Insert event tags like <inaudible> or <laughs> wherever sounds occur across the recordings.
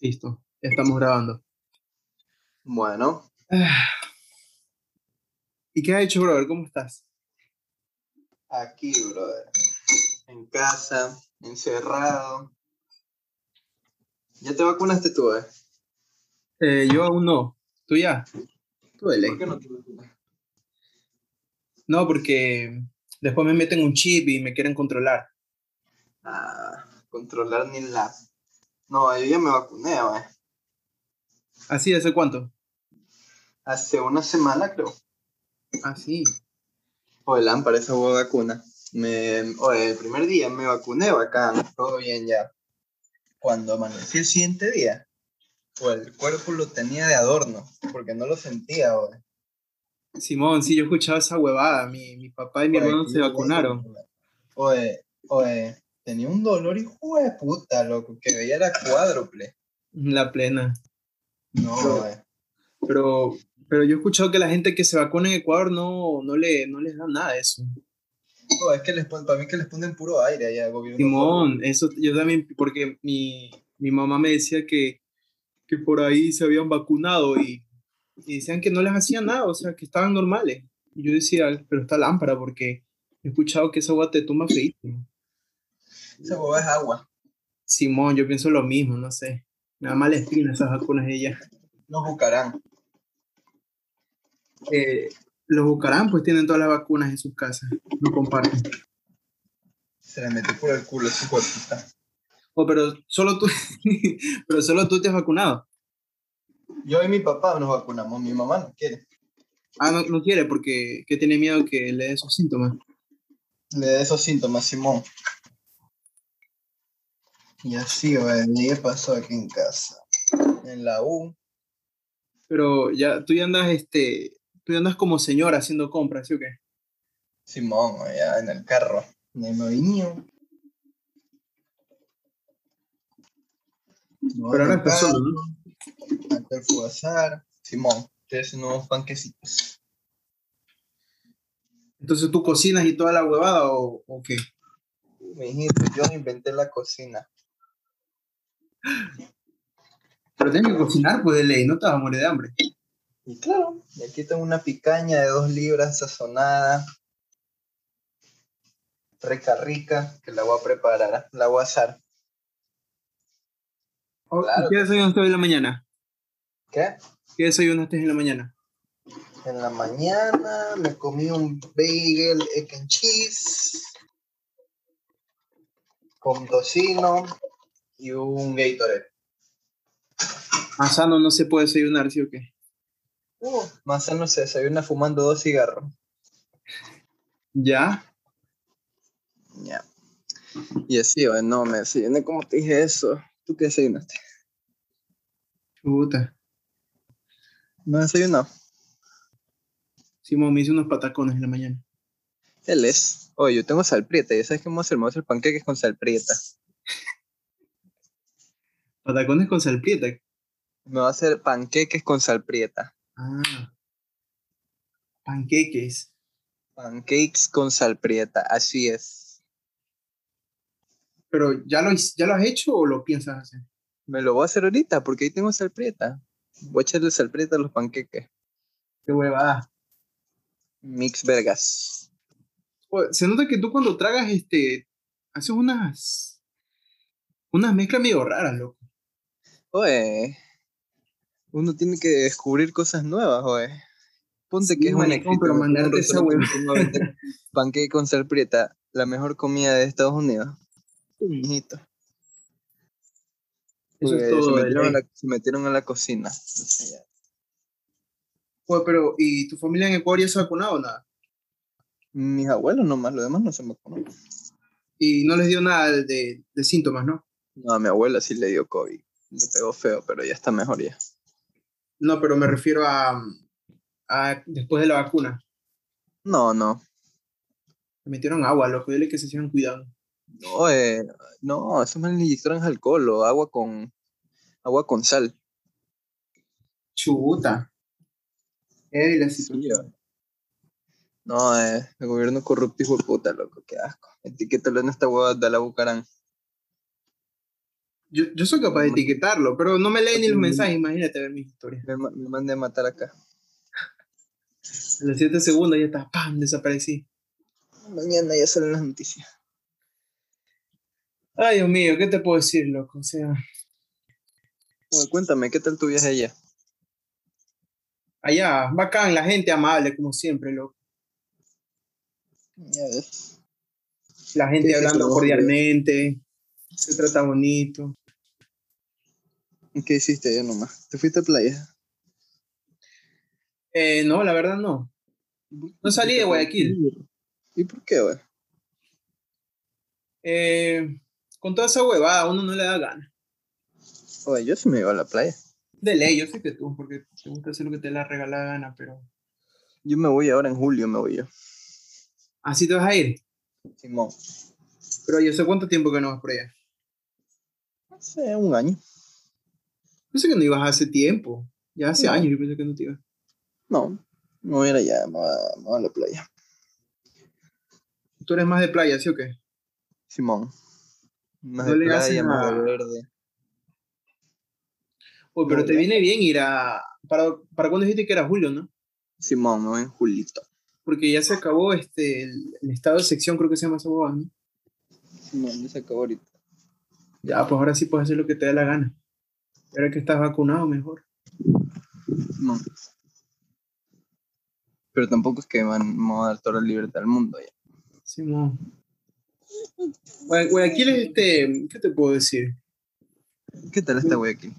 Listo, ya estamos grabando. Bueno, <sighs> ¿Y qué has hecho, brother? ¿Cómo estás? aquí, brother. En casa, encerrado. ¿Ya te vacunaste tú, eh? Eh, yo aún no. ¿Tú ya? Tú de ley. ¿Por qué no te vacunas? No, porque después me meten un chip y me quieren controlar. Ah, controlar ni la... No, yo ya me vacuné, eh. ¿Así? ¿Hace cuánto? Hace una semana, creo. Ah, sí. Oye, lámpara, esa hueá vacuna. Me... Oye, el primer día me vacuné, bacán, todo bien ya. Cuando amanecí el siguiente día, pues el cuerpo lo tenía de adorno, porque no lo sentía, oye. Simón, sí, yo he escuchado esa huevada. Mi, mi papá y mi Oye, hermano se vacunaron. Oye, oye, tenía un dolor hijo de puta, loco, que veía era cuádruple. La plena. No, Pero-. Pero, pero yo he escuchado que la gente que se vacuna en Ecuador no, no, le, no les da nada de eso. Oh, es que les ponen, para mí que les ponen puro aire allá, gobierno. Simón, eso yo también, porque mi, mi mamá me decía que, que por ahí se habían vacunado y, y decían que no les hacía nada, o sea, que estaban normales. Y yo decía, pero está lámpara, porque he escuchado que esa agua te tumba feísimo. Esa hueva es agua. Simón, yo pienso lo mismo, no sé. Me da mala espina esas vacunas de ella. Nos buscarán. Eh, los Bucarán pues tienen todas las vacunas en sus casas, no comparten. Se le metió por el culo de puta. Oh, pero solo tú, <laughs> pero solo tú te has vacunado. Yo y mi papá nos vacunamos, mi mamá no quiere. Ah, no, no quiere porque que tiene miedo que le dé esos síntomas. Le da esos síntomas, Simón. Y así, güey, ¿qué pasó aquí en casa? En la U. Pero ya, tú ya andas, este, tú ya andas como señora haciendo compras, ¿sí o qué? Simón, allá en el carro. En el moviño. No, Pero ahora el solo, carro, ¿no? Acá el fugasar. Simón, tres nuevos panquecitos. Entonces tú cocinas y toda la huevada o, o qué? Mijito, yo inventé la cocina. Pero tienes que cocinar, pues de ley, no te vas a morir de hambre. Y claro, y aquí tengo una picaña de dos libras sazonada. Rica, rica, que la voy a preparar, la voy a asar. Oh, Claro. ¿y ¿Qué desayunaste hoy en la mañana? ¿Qué? ¿Qué desayunaste en la mañana? En la mañana me comí un bagel, egg and cheese, con tocino y un Gatorade. Más sano no se puede desayunar, ¿sí o qué? Uh, más sano se desayuna fumando dos cigarros. ¿Ya? Ya. Y así, oye, no, me desayuné como te dije eso. ¿Tú qué desayunaste? Puta. ¿No desayunado? Simón me hice unos patacones en la mañana. Él es. Oye, yo tengo sal prieta. ¿Ya sabes qué vamos a hacer? Vamos a hacer panqueques con sal prieta. Patacones con salprieta. Me va a hacer panqueques con sal prieta. Ah. Panqueques. Pancakes con sal prieta. Así es. Pero ¿ya lo, ¿ya lo has hecho o lo piensas hacer? Me lo voy a hacer ahorita porque ahí tengo sal prieta. Voy a echarle sal prieta a los panqueques. Qué huevada. Mix vergas. Se nota que tú cuando tragas, este, haces unas, unas mezclas medio raras, loco. Oye, uno tiene que descubrir cosas nuevas, oye. Ponte Sí, que es un pero mandarte esa Panqueque con sal prieta, la mejor comida de Estados Unidos. Mijito. Eso es todo se, metieron a la, se metieron a la cocina. Oye, pero, ¿y tu familia en Ecuador ya se ha vacunado o nada? Mis abuelos nomás, los demás no se vacunaron. Y no les dio nada de, de síntomas, ¿no? No, a mi abuela sí le dio COVID. Le pegó feo, pero ya está mejor ya. No, pero me refiero a, a después de la vacuna. No, no. Me metieron agua, loco. Dile que se sigan cuidando. No, eh, no, eso me inyectaron alcohol o agua con, agua con sal. Chuta. Ey, la situación. No, eh, el gobierno corrupto hijo de puta, loco, qué asco. Etiquétalo en esta hueá de la Bucarán. Yo, yo soy capaz de etiquetarlo, pero no me lee ni los mensajes, imagínate ver mis historias. Me, ma- me mandé a matar acá. A los 7 segundos ya está, ¡pam! desaparecí. Mañana ya salen las noticias. Ay, Dios mío, ¿qué te puedo decir, loco? O sea, cuéntame, ¿qué tal tu viaje allá? allá, bacán, la gente amable, como siempre, loco. Ya ves. La gente hablando cordialmente, se trata bonito. ¿Qué hiciste allá nomás? ¿Te fuiste a playa? Eh, no, la verdad no. No salí de Guayaquil. ¿Y por qué, güey? Eh, con toda esa huevada, a uno no le da gana. Oye, yo sí me iba a la playa. De ley, yo sé que tú, porque te gusta hacer lo que te la regala gana, pero. Yo me voy ahora en julio, me voy yo. Así te vas a ir. Simón. Pero yo sé cuánto tiempo que no vas por allá. Hace un año. Pensé que no ibas hace tiempo. Ya hace No. años yo pensé que no te ibas. No, me voy a ir allá, me voy a, me voy a la playa. Tú eres más de playa, ¿sí o qué? Simón. Más No de le playa, más de verde. Uy, pero No, te ya. viene bien ir a. ¿Para, para cuándo dijiste que era julio, no? Simón, me voy en julito. Porque ya se acabó este, el, el estado de sección, creo que se llama esa ¿no? Simón, ya se acabó ahorita. Ya, pues ahora sí puedes hacer lo que te dé la gana. Ahora que estás vacunado, mejor. Simón. Pero tampoco es que van, a dar toda la libertad del mundo ya. Simón. Gua- Guayaquil es este. ¿Qué te puedo decir? ¿Qué tal está Guayaquil?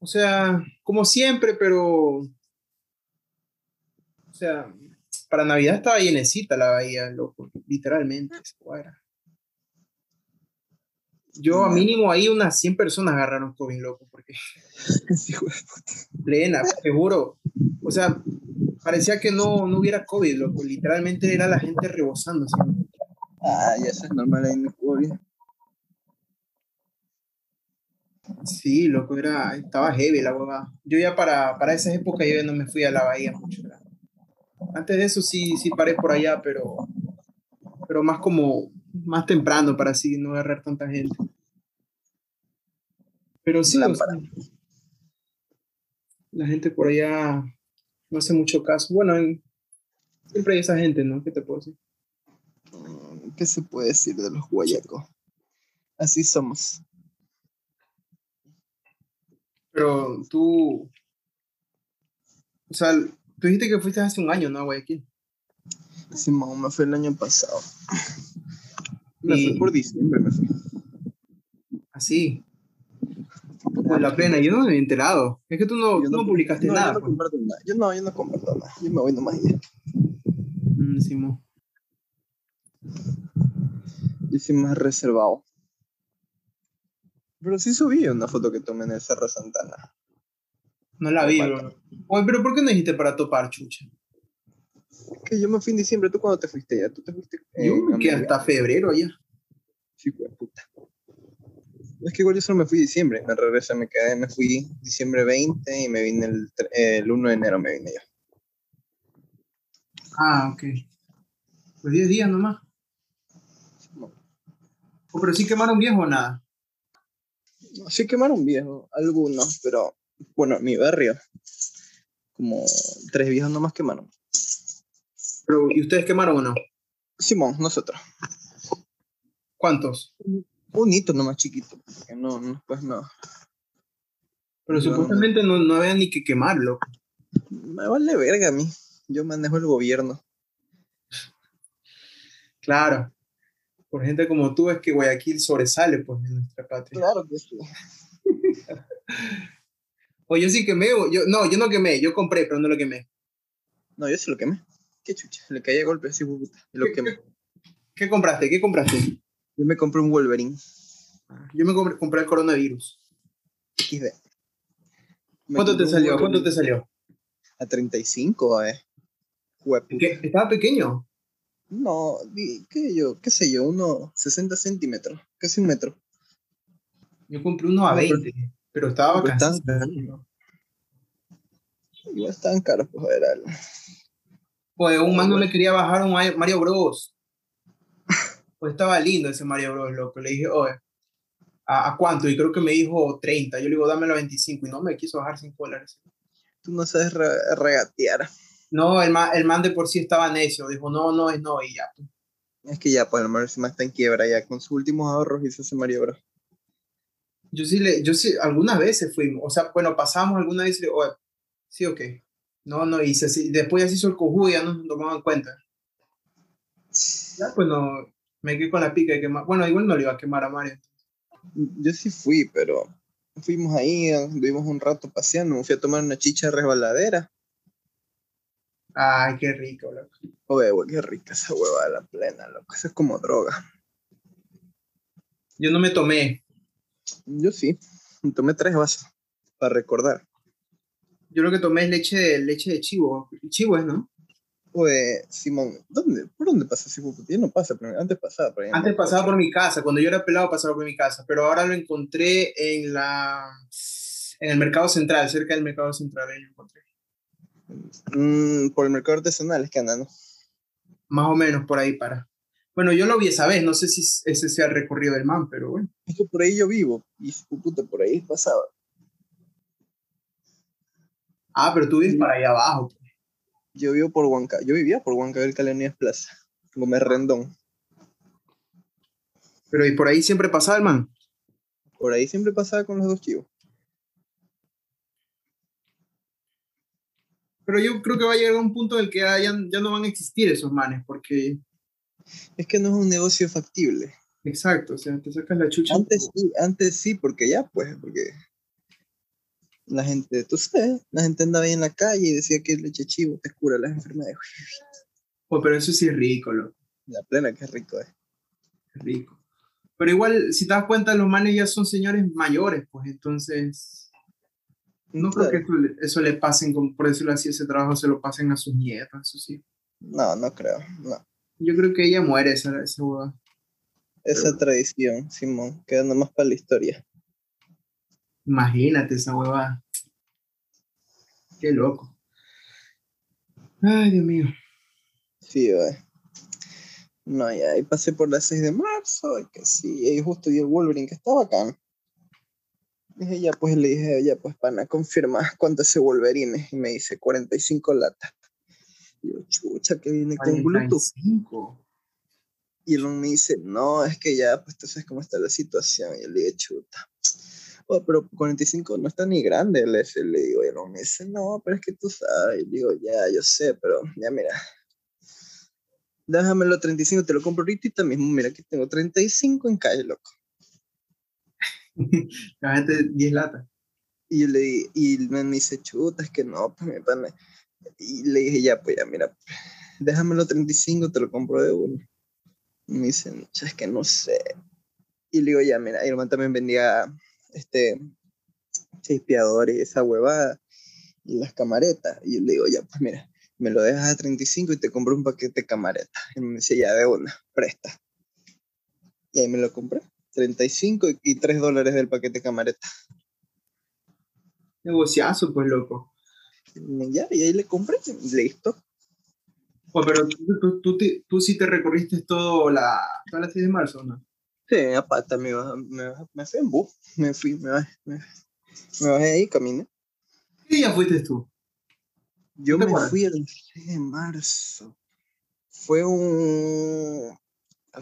O sea, como siempre, pero. O sea, para Navidad estaba llenecita la bahía, loco. Literalmente. esa. Yo, a mínimo, ahí unas 100 personas agarraron COVID, loco, porque <laughs> Sí, plena, te juro. O sea, parecía que no, no hubiera COVID, loco. Literalmente era la gente rebosando. así. Ah, ya eso es normal ahí en Ecuador. Sí, loco, era, estaba heavy la huevada. Yo ya para, para esas épocas yo ya no me fui a la bahía mucho. ¿verdad? Antes de eso sí, sí paré por allá, pero, pero más como, más temprano para así no agarrar tanta gente. Pero sí, o sea, Lámpara. la gente por allá no hace mucho caso. Bueno, en- siempre hay esa gente, ¿no? ¿Qué te puedo decir? Mm, ¿Qué se puede decir de los guayacos? Así somos. Pero tú, o sea, tú dijiste que fuiste hace un año, ¿no? A Guayaquil. Simón, me fue el año pasado. Me Y- fui por diciembre, me fui. Así. Pues la plena, yo no me he enterado. Es que tú no, tú no publicaste no, nada. Yo no pues. nada. Yo no, yo no comparto nada. Yo me voy nomás ya. Mm, Simón. Yo soy más reservado. Pero sí subí una foto que tomé en el Cerro Santana. No la vi, bro. Oye, pero ¿por qué no dijiste para topar, chucha? Que yo me fui en diciembre. ¿Tú cuándo te fuiste ya? ¿Tú te fuiste? Yo en me quedé hasta febrero allá. Sí, güey, puta. Es que igual yo solo me fui diciembre. Me regresé, me quedé, me fui diciembre 20 y me vine el, el 1 de enero, me vine yo. Ah, ok. Pues 10 días nomás. No. Oh, pero sí quemaron viejo o nada. Sí quemaron viejos, algunos, pero bueno, en mi barrio, como tres viejos nomás quemaron. Pero, ¿y ustedes quemaron o no? Simón, nosotros. ¿Cuántos? Un hito nomás chiquito, porque no, no, pues no. Pero Yo- supuestamente no, no había ni que quemarlo. Me vale verga a mí. Yo manejo el gobierno. Claro. Por gente como tú es que Guayaquil sobresale, pues, en nuestra patria. Claro que sí. <laughs> O yo sí quemé, o yo, no, yo no quemé, yo compré, pero no lo quemé. No, yo se lo quemé. Qué chucha. Le caí a golpe así, puta. Y lo ¿Qué, quemé. qué- qué compraste? ¿Qué compraste? Yo me compré un Wolverine. Yo me compré, compré el coronavirus. XD. ¿Cuánto te salió? Wolverine ¿Cuánto te salió? A 35, eh. ¿Qué? ¿Estaba pequeño? No, ¿qué yo? ¿Qué sé yo? Unos 60 centímetros. Casi un metro. Yo compré uno a No, pero- 20, pero estaba estaban Igual estaban caros, pues, a ver. al- Pues un man no le quería bajar un Mario Mario Bros. Pues estaba lindo ese Mario Bros, loco. Le dije, oye, ¿A, cuánto? Y creo que me dijo 30. Yo le digo, dame la 25 y no me quiso bajar 5 dólares. Tú no sabes regatear. No, el man, el man de por sí estaba necio. Dijo, no, no, es no, y ya. Pues. Es que ya, pues el man está en quiebra ya. Con sus últimos ahorros hizo ese maniobra. Yo sí, le, yo sí, algunas veces fuimos. O sea, bueno, pasamos alguna vez y le sí, ok. No, no, y después ya se hizo el cojudo y ya no nos tomaban cuenta. Ya, pues no, me quedé con la pica de quemar. Bueno, igual no le iba a quemar a Mario. Yo sí fui, pero fuimos ahí, vivimos un rato paseando, me fui a tomar una chicha resbaladera. Ay, qué rico, loco. Oye, qué rica esa hueva de la plena, loco. Eso es como droga. Yo no me tomé. Yo sí. Me tomé tres vasos para recordar. Yo lo que tomé es leche de, leche de chivo. Chivo es, ¿no? Pues, Simón, ¿dónde, ¿por dónde pasa ese Ya no pasa, pero antes pasaba por ahí. Antes pasaba por mi casa, cuando yo era pelado pasaba por mi casa, pero ahora lo encontré en la en el mercado central, cerca del mercado central, ahí lo encontré. Mm, por el mercado artesanal es que anda, ¿no? Más o menos por ahí para. Bueno, yo lo vi esa vez, no sé si ese sea el recorrido del man, pero bueno. Es que por ahí yo vivo, y puta, por ahí pasaba. Ah, pero tú vives para allá abajo. Pues. Yo vivo por Huanca, yo vivía por Huanca Calenías Plaza, Gómez Rendón. Pero ¿y por ahí siempre pasaba el man? Por ahí siempre pasaba con los dos chivos. Pero yo creo que va a llegar a un punto en el que ya, ya no van a existir esos manes, porque... Es que no es un negocio factible. Exacto, o sea, te sacas la chucha. Antes sí, antes sí, porque ya, pues, porque la gente, tú sabes, la gente andaba ahí en la calle y decía que el leche chivo te cura las enfermedades. Oh, pero eso sí es rico, loco. La plena que es rico, eh. Es rico. Pero igual, si te das cuenta, los manes ya son señores mayores, pues entonces. No creo que eso, le pasen, por decirlo así, ese trabajo se lo pasen a sus nietas, eso sí. No, no creo, no. Yo creo que ella muere esa, esa Esa tradición, Simón, quedando más para la historia. Imagínate esa huevada. Qué loco. Ay, Dios mío. Sí, güey. No, ya ahí pasé por la 6 de marzo, y que sí, y justo vi el Wolverine que estaba acá. Dije, ya pues, le dije, ya pues, pana, confirma cuánto ese Wolverine. Y me dice, 45 latas. Y yo, chucha, que viene con Bluetooth. Y él me dice, no, es que ya, pues, tú sabes cómo está la situación. Y yo le dije, chuta oh, pero 45 no está ni grande, le, le digo, y me dice, no, pero es que tú sabes, y digo, ya, yo sé, pero ya mira, déjamelo 35, te lo compro ahorita mismo, mira, aquí tengo 35 en calle, loco. <laughs> La gente 10 latas. Y yo le y me dice, chuta, es que no, pues mi pana. Y le dije, ya, pues ya, mira, déjamelo 35, te lo compro de uno. Y me dicen, es que no sé. Y le digo, ya, mira, y el man también vendía este, chispeador y esa huevada, y las camaretas. Y yo le digo, ya, pues mira, me lo dejas a 35 y te compro un paquete de camaretas. Y me dice, ya, de una, presta. Y ahí me lo compré, 35 y 3 dólares del paquete de camaretas. Negociazo, pues, loco. Ya, y ahí le compré, listo. Oh, pero tú, tú, tú, sí te recorriste todo la, toda la 6 de marzo, ¿no? Sí, aparte me, me, me fui en bus, me fui, me bajé, me, me bajé ahí, caminé. ¿Qué día fuiste tú? Yo me fui el 6 de marzo. Fue un,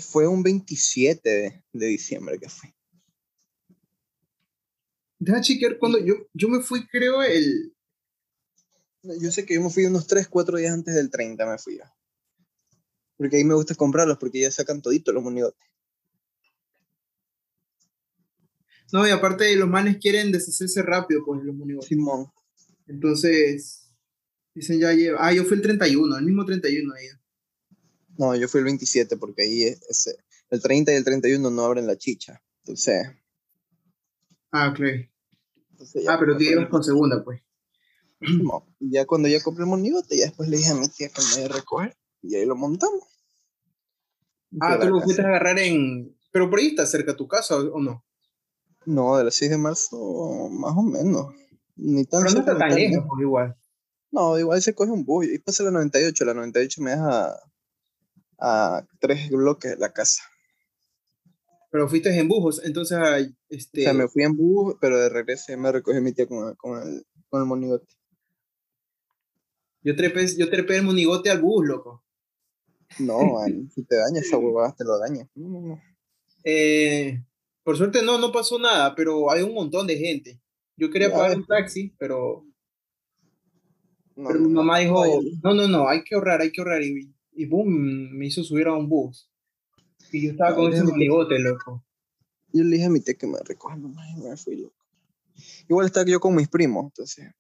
fue un 27 de, de diciembre que fui. Deja chequear cuando yo, yo me fui, creo, el... Yo sé que yo me fui unos 3, 4 días antes del 30, me fui yo. Porque ahí me gusta comprarlos, porque ya sacan toditos los monigotes. No, y aparte los manes quieren deshacerse rápido con los monigotes. Simón. Entonces, dicen ya lleva. Ah, yo fui el 31, el mismo 31 ahí. No, yo fui el 27 porque ahí es, el 30 y el 31 no abren la chicha. Entonces. Ah, ok. ah, pero tú llevas con segunda, pues. No, ya cuando ya compré el monigote, ya después le dije a mi tía que me iba a recoger y ahí lo montamos. Ah, tú lo fuiste a agarrar en. Pero por ahí está cerca tu casa o no? No, de las 6 de marzo, más o menos. Ni tan Pero no está tan lejos, igual. No, igual se coge un bus. Y pasa la 98. La 98 me deja a tres bloques de la casa. Pero fuiste en bujos, entonces, este... O sea, me fui en bus, pero de regreso me recogió mi tía con, con, el, con el monigote. Yo trepé, yo trepé el monigote al bus, loco. No, man, si te daña esa huevada, te lo daña. No, no, no. Eh, por suerte no, no pasó nada, pero hay un montón de gente. Yo quería Ya, pagar un taxi, pero, No, pero mi mamá dijo, No, no, no, hay que ahorrar, hay que ahorrar. Y, y boom, me hizo subir a un bus. Y yo estaba con ese monigote, loco. Yo le dije a mi tía que me recoja nomás y me fui loco. Igual estaba yo con mis primos, entonces.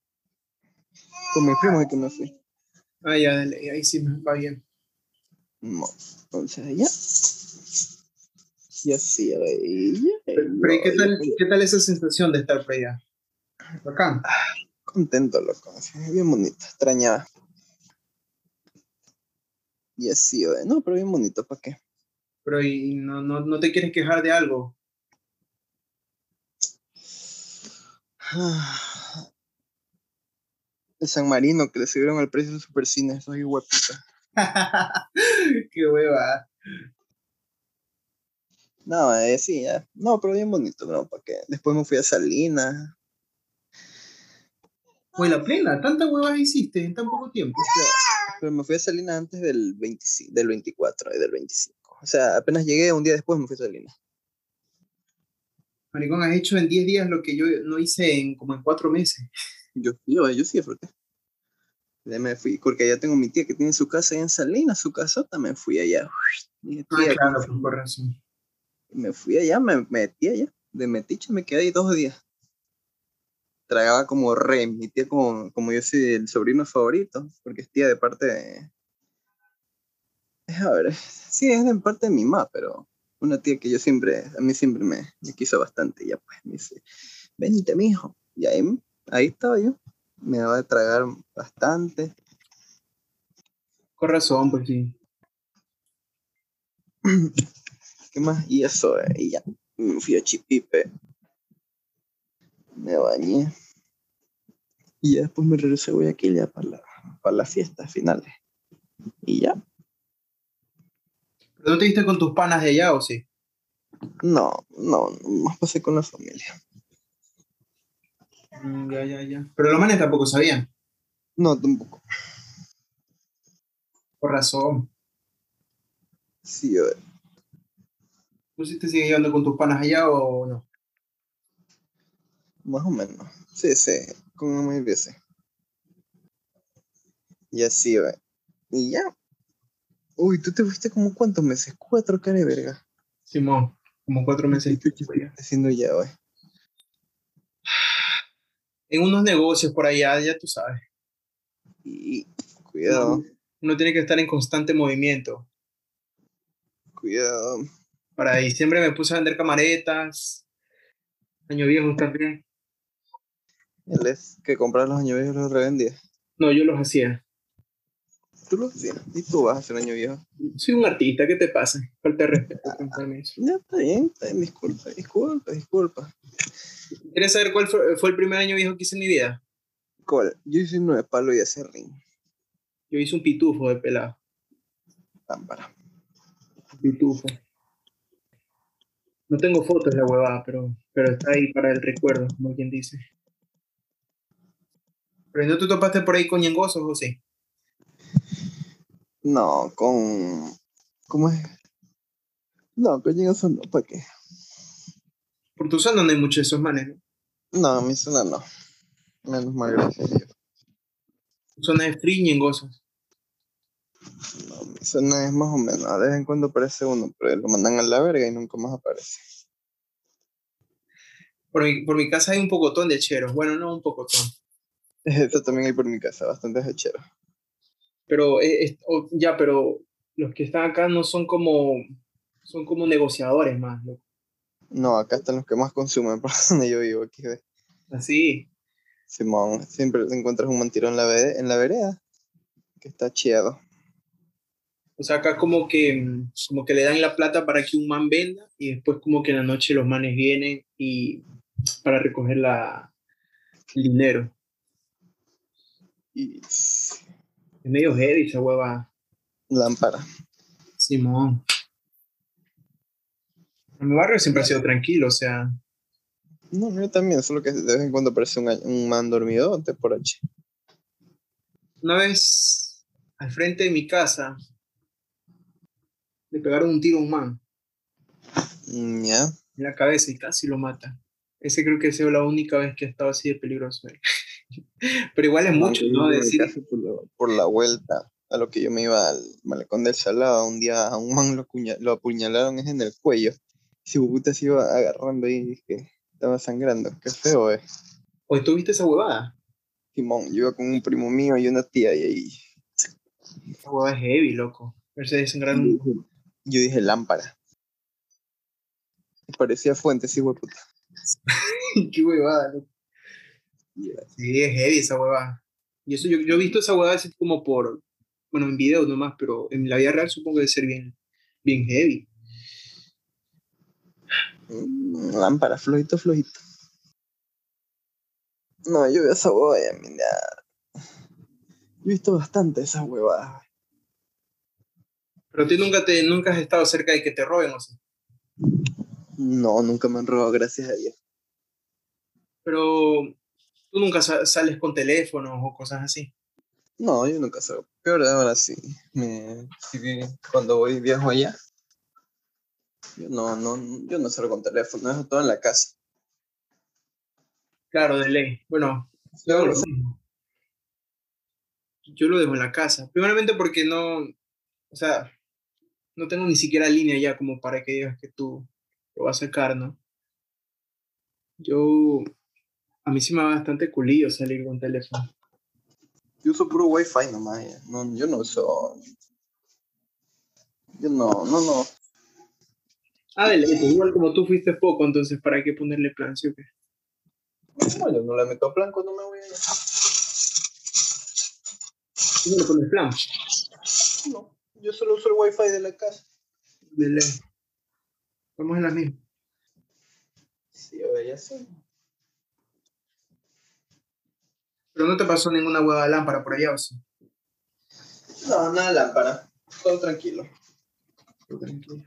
Con mis primos es que me fui. Ah, ya, dale, ahí sí me va bien. No. Entonces ya. Ya. Pero, pero ¿y ¿qué, tal, ya, ¿qué tal esa sensación de estar por allá? Bacán. Contento, loco. bien bonito. Extrañaba. Y así, ver, No, pero bien bonito, ¿para qué? Pero y no, no, no te quieres quejar de algo. <sighs> El San Marino, que le subieron el precio del supercine, soy huepita. <laughs> Qué hueva. No, eh, sí, ya. No, pero bien bonito, ¿no? ¿Para qué? Después me fui a Salinas. Pues la plena, tantas huevas hiciste en tan poco tiempo. O sea, pero me fui a Salinas antes del, 25, del 24 y del 25. O sea, apenas llegué, un día después me fui a Salinas. Maricón, has hecho en 10 días lo que yo no hice en como en 4 meses. Yo, yo, yo sí disfruté. Me fui, porque allá tengo mi tía que tiene su casa allá en Salinas, su casota, me fui allá. Ah, tía, claro, con- por razón. Me fui allá, me metí allá. De metiche me quedé ahí dos días. Tragaba como rey. Mi tía, como, como yo soy el sobrino favorito, porque es tía de parte de. A ver, sí, es de parte de mi mamá, pero una tía que yo siempre, a mí siempre me, me quiso bastante. Ya pues me dice, vente, mijo. Y ahí, ahí estaba yo. Me daba de tragar bastante. Con razón, pues sí. <clears throat> ¿Qué más? Y eso, eh, y ya. Me fui a Chipipe. Me bañé. Y ya después me regresé a Guayaquil ya para, la, para las fiestas finales. Y ya. ¿Pero no te diste con tus panas de allá o sí? No, no, más pasé con la familia. Mm, ya, ya, ya. Pero los manes tampoco sabían. No, tampoco. Por razón. Sí, yo, ¿Tú sí te sigues llevando con tus panas allá o no? más o menos. Sí, sí, con muy veces. Y así, ve. Y ya. Uy, tú te fuiste como cuántos meses? Cuatro, cara de verga. Simón, como 4 meses. ¿Qué estás haciendo ya, güey? <sighs> En unos negocios por allá, ya tú sabes. Y cuidado, Uno tiene que estar en constante movimiento. cuidado. Para diciembre me puse a vender camaretas. Año viejo también. Él es que comprar los años viejos y los revendía. No, yo los hacía. Tú los hacías. Y tú vas a hacer año viejo. Soy un artista, ¿qué te pasa? Falta de respeto. eso. Ya está bien, está bien. Disculpa, disculpa, disculpa. ¿Quieres saber cuál fue, fue el primer año viejo que hice en mi vida? ¿Cuál? Yo hice nueve palos y hacer ring. Yo hice un pitufo de pelado. Lámpara. Pitufo. No tengo fotos de la huevada, pero, pero está ahí para el recuerdo, como quien dice. ¿Pero no te topaste por ahí con ñengosos o sí? No, con. ¿Cómo es? No, con eso no, ¿para qué? Por tu zona no hay muchos de esos manes, ¿no? No, mi zona no. Menos mal, gracias a Dios. Tu zona es free ñengosos. No, mi zona es más o menos. De vez en cuando aparece uno, pero lo mandan a la verga y nunca más aparece. Por mi, por mi casa hay un pocotón de cheros. Bueno, no un pocotón. <laughs> Eso también hay por mi casa, bastante hechero. Pero eh, es- o- ya, pero los que están acá no son como son como negociadores más, loco. No, acá están los que más consumen por <laughs> donde yo vivo. Aquí. Así. Simón, siempre te encuentras un mentiro en la, en la vereda que está chiado. O sea, acá como que, mm, como que le dan la plata para que un man venda y después como que en la noche los manes vienen y para recoger la, el dinero. Y Es medio heavy esa hueva. lámpara. Simón. En mi barrio siempre ha sido tranquilo, o sea. No, yo también, solo que de vez en cuando aparece un, un man dormidote por allí. Una vez, al frente de mi casa, le pegaron un tiro a un man Mm, en la cabeza y casi lo mata. Ese creo que ha sido la única vez que ha estado así de peligroso. <laughs> Pero igual es mucho, ¿no? Decir, por la, por la vuelta a lo que yo me iba al malecón del Salado, un día a un man lo, lo apuñalaron es en el cuello. Su puta se iba agarrando y dije, estaba sangrando. Qué feo, eh. oye, ¿tú viste esa huevada? Simón, yo iba con un primo mío y una tía y ahí Esa huevada es heavy, loco. Verse desangrar un... yo dije lámpara. Parecía fuente, sí, puta. <laughs> Qué huevada, loco. Sí, es heavy esa huevada. Y eso yo, yo he visto esa huevada así como por, bueno, en videos nomás, pero en la vida real supongo que debe ser bien, bien heavy. Mm, Lámpara, flojito, flojito. No, yo veo esa huevada y a mí Yo he visto bastante esas huevadas. Pero tú nunca, te, nunca has estado cerca de que te roben, o sea. No, nunca me han robado, gracias a Dios. Pero tú nunca sa- sales con teléfonos o cosas así. No, yo nunca salgo. Peor ahora sí. Me, sí vi- cuando voy viajo allá. Yo no, no, yo no salgo con teléfono, dejo todo en la casa. Claro, de ley. Bueno, yo lo. Yo lo dejo en la casa. Primeramente porque no, o sea, no tengo ni siquiera línea ya como para que digas que tú lo vas a sacar, ¿no? Yo, a mí sí me va bastante culillo salir con teléfono. Yo uso puro wifi nomás. ya. No, yo no uso. Yo no, no, no. Ah, igual como tú fuiste poco, entonces ¿para qué ponerle plan, sí o qué? No, yo no le meto plan cuando me voy allá. ¿Tú no le pones plan? No, yo solo uso el wifi de la casa. De ley. Vamos en la misma. Sí, a ver, ya sí. Pero no te pasó ninguna hueva de lámpara por allá, ¿o sí? No, nada lámpara. Todo tranquilo. Tranquilo.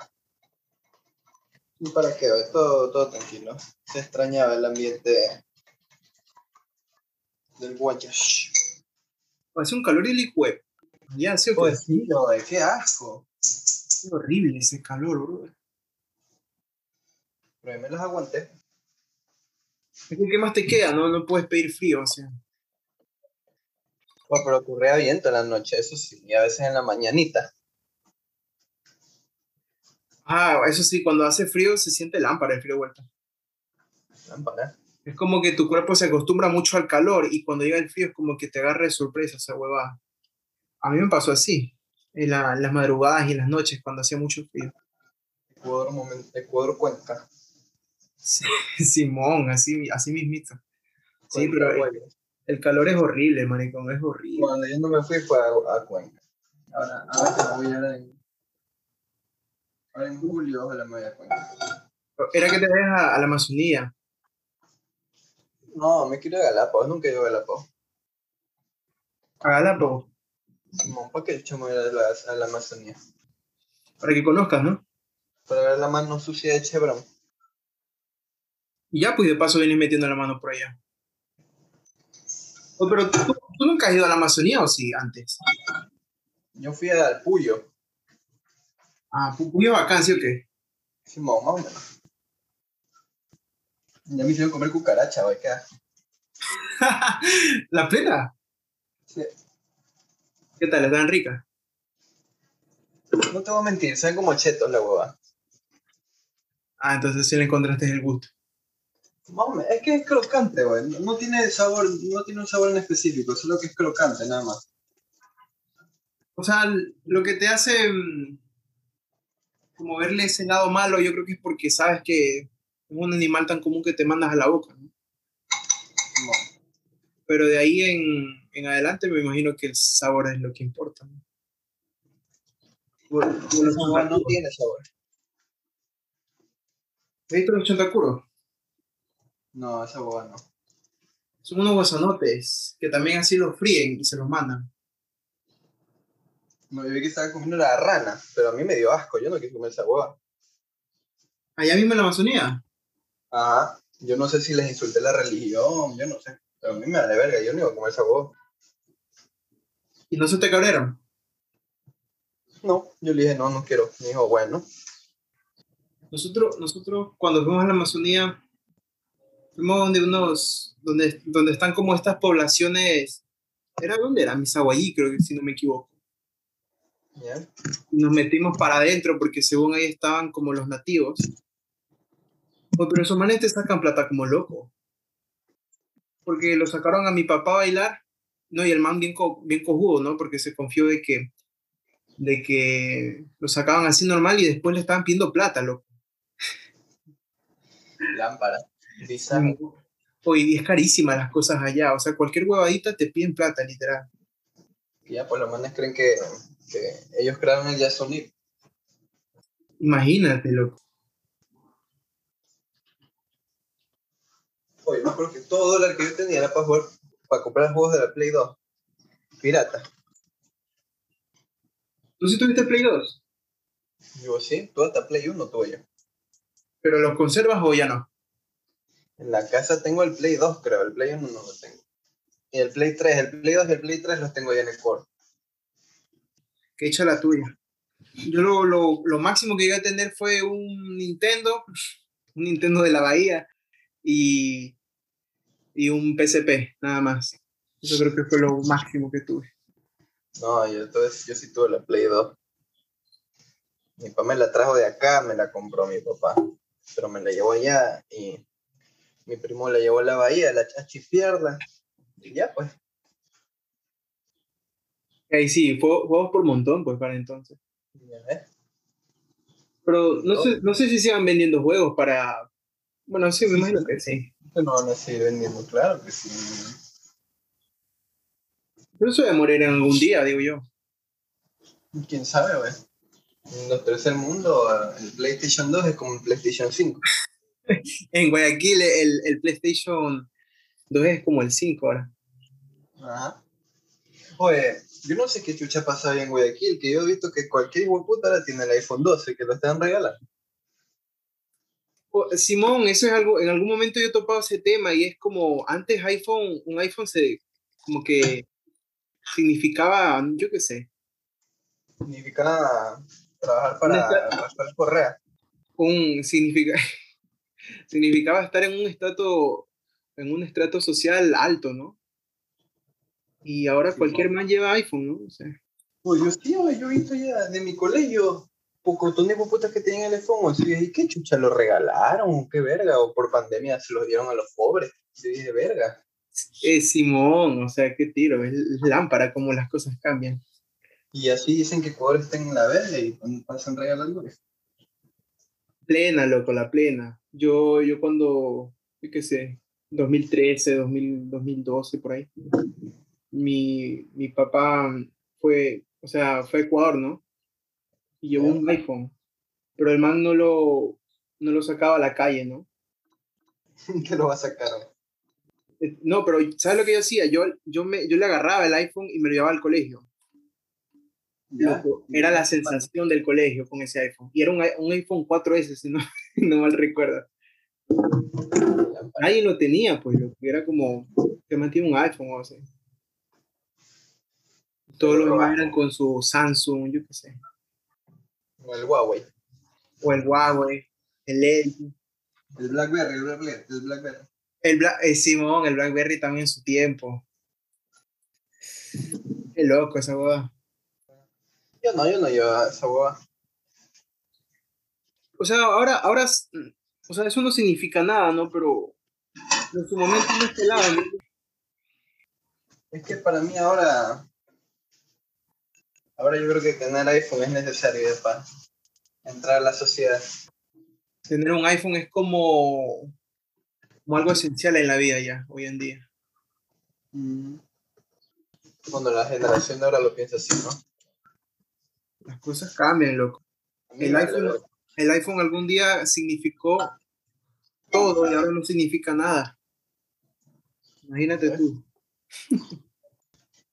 ¿Y para qué? Todo, todo tranquilo. Se extrañaba el ambiente del Guayash. Hace un calor y hijo de- Ya, sí o qué? Pues sí, güey, qué asco. Qué horrible ese calor, bro. Pero ahí me las aguanté. Es que, ¿Qué más te queda? No, no puedes pedir frío, o sea. Bueno, pero ocurría viento en la noche, eso sí, y a veces en la mañanita. Ah, eso sí, cuando hace frío se siente lámpara el frío de vuelta. Lámpara. Es como que tu cuerpo se acostumbra mucho al calor y cuando llega el frío es como que te agarra de sorpresa esa huevada. A mí me pasó así, en, la- en las madrugadas y en las noches cuando hacía mucho frío. Ecuador, momen- Ecuador Cuenca. Sí, <laughs> Simón, así, así mismito. Sí, Cuenca, pero el, el calor es horrible, maricón, es horrible. Cuando yo no me fui fue a, a Cuenca. Ahora, ahora voy ahora en, ahora en julio, ojalá me vaya a Cuenca. Era que te vayas a, a la Amazonía. No, me quiero a Galápagos, nunca he ido a Galápagos. A Galápagos, Simón, ¿para qué el chamo ir a la, a la Amazonía? para que conozcas, ¿no? Para ver la mano sucia de Chevron. Y ya, pues de paso vienes metiendo la mano por allá. Oh, pero ¿tú, tú nunca has ido a la Amazonía o sí, antes? Yo fui al Puyo. Ah, Puyo bacán, ¿sí o qué? Simón, más o menos. Ya me hicieron comer cucaracha, güey, ¿qué? <laughs> ¿La plena? Sí. ¿Qué tal? ¿Están ricas? No te voy a mentir, saben como chetos la hueva. Ah, entonces sí le encontraste el gusto. Es que es crocante, güey. No- No tiene sabor, no tiene un sabor en específico, solo que es crocante, nada más. O sea, lo que te hace mm, como verle ese lado malo, yo creo que es porque sabes que es un animal tan común que te mandas a la boca, ¿no? Simón. Pero de ahí en, en adelante me imagino que el sabor es lo que importa, ¿no? Bueno, no tiene sabor. No, esa hueva no. Son unos guasanotes que también así los fríen y se los mandan. No, yo vi que estaba comiendo la rana, pero a mí me dio asco, yo no quise comer esa hueva. Allá mismo en la Amazonía. Ajá. Yo no sé si les insulté la religión, yo no sé. Pero a mí me da de verga, yo no iba a comer esa huevo. ¿Y no se te cabrearon? No, yo le dije, no, no quiero. Me dijo, bueno. Nosotros, nosotros cuando fuimos a la Amazonía, fuimos donde unos, donde, donde están como estas poblaciones, ¿era dónde era? Misaguayí, creo que si no me equivoco. ¿Ya? Nos metimos para adentro porque según ahí estaban como los nativos. Pues, pero esos manes te sacan plata como loco. Porque lo sacaron a mi papá a bailar, no, y el man bien, co- bien cojudo, ¿no? Porque se confió de que, de que lo sacaban así normal y después le estaban pidiendo plata, loco. Lámpara. Bizarro. Oye, y es carísima las cosas allá, o sea, cualquier huevadita te piden plata, literal. Ya, pues los manes creen que, que ellos crearon el Yasonip. Imagínate, loco. Oye, me acuerdo que todo dólar que yo tenía era para jugar, para comprar juegos de la Play 2. Pirata. ¿Tú sí tuviste Play 2? Yo sí, tú hasta Play 1 tuve yo. ¿Pero los conservas o ya no? En la casa tengo el Play 2, creo. El Play 1 no lo tengo. Y el Play 3, el Play 2 y el Play 3 los tengo ya en el core. Que echa la tuya. Yo lo, lo, lo máximo que llegué a tener fue un Nintendo, un Nintendo de la Bahía y, y un PSP, nada más. Eso creo que fue lo máximo que tuve. No, yo, entonces, yo sí tuve la Play 2. Mi papá me la trajo de acá, me la compró mi papá. Pero me la llevó allá y mi primo la llevó a la bahía, la chachipierda. Y ya, pues. Ahí sí, juegos por montón, pues, para entonces. Ya ves. Pero no sé, no sé si sigan vendiendo juegos para... Bueno, sí, me imagino que sí. No van a seguir vendiendo, claro que sí. Pero eso de morir en algún día, digo yo. ¿Quién sabe, güey? En los tercer mundo, el PlayStation 2 es como el PlayStation 5. <laughs> En Guayaquil el, el PlayStation 2 es como el 5 ahora. Ajá. Oye, yo no sé qué chucha pasa ahí en Guayaquil, que yo he visto que cualquier puta ahora tiene el iPhone 12, que lo están regalando. Simón, eso es algo, en algún momento yo he topado ese tema y es como antes iPhone, un iPhone se, como que significaba, yo qué sé, Significa trabajar para arrastrar correa. un, significa, <laughs> significaba estar en un estrato, en un estrato social alto, ¿no? Y ahora Sí, cualquier man lleva iPhone, ¿no? O sea, Pues yo sí, yo he visto ya de mi colegio, pocotón de putas que tienen el iPhone, así, ¿y qué chucha lo regalaron? ¿Qué verga? O por pandemia se los dieron a los pobres. Yo dije, verga. es Simón, o sea, qué tiro, es, lámpara como las cosas cambian. Y así dicen que pobres están en la verga y pasan regalando. Plena, loco, la plena. Yo, yo cuando, yo qué sé, 2013, 2000, 2012, por ahí, mi, mi papá fue, o sea, fue a Ecuador, ¿no? Y llevó un iPhone, pero el man no lo, no lo sacaba a la calle, ¿no? <laughs> que lo va a sacar. Eh, No, pero ¿sabes lo que yo hacía? Yo, yo, me, yo le agarraba el iPhone y me lo llevaba al colegio. Era la sensación del colegio con ese iPhone. Y era un, un iPhone 4S, si no, <laughs> no mal recuerdo. Nadie lo tenía, pues. Era como que mantiene un iPhone o así. Todos los demás eran con su Samsung, yo qué sé. O el Huawei. O el Huawei, el LG. El Blackberry, el Blackberry. El Blackberry. El Bla- eh, Simón, el BlackBerry también en su tiempo. Qué loco esa boda. Yo no, yo no llevo esa hueva. O sea, ahora, ahora, o sea, eso no significa nada, ¿no? Pero en su momento no es pelado, ¿no? Es que para mí ahora. Ahora yo creo que tener iPhone es necesario para entrar a la sociedad. Tener un iPhone es como, como algo esencial en la vida ya, hoy en día. Cuando la generación de ahora lo piensa así, ¿no? Las cosas cambian, loco. El iPhone, el iPhone algún día significó todo y ahora no significa nada. Imagínate tú.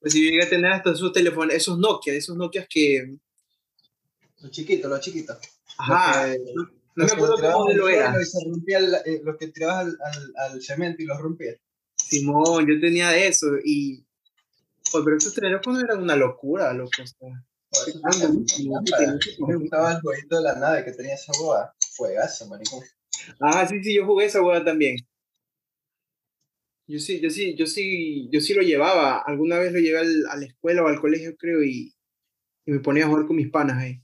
Pues si yo llegué a tener hasta esos teléfonos, esos Nokia, esos Nokia que, Los chiquitos, los chiquitos. ajá, que- No me acuerdo qué modelo era. Y se rompía el- eh, los que tirabas al, al, al cemento y los rompías. Simón, yo tenía de eso y... Joder, pero esos teléfonos eran una locura, loco. Me gustaba el jueguito de la nave que tenía esa boda. Fuegazo, maricón. Ah, sí, sí, yo jugué esa hueá también. Yo sí, yo sí, yo sí, yo sí lo llevaba. Alguna vez lo llevé al- a la escuela o al colegio, creo, y, y me ponía a jugar con mis panas ahí.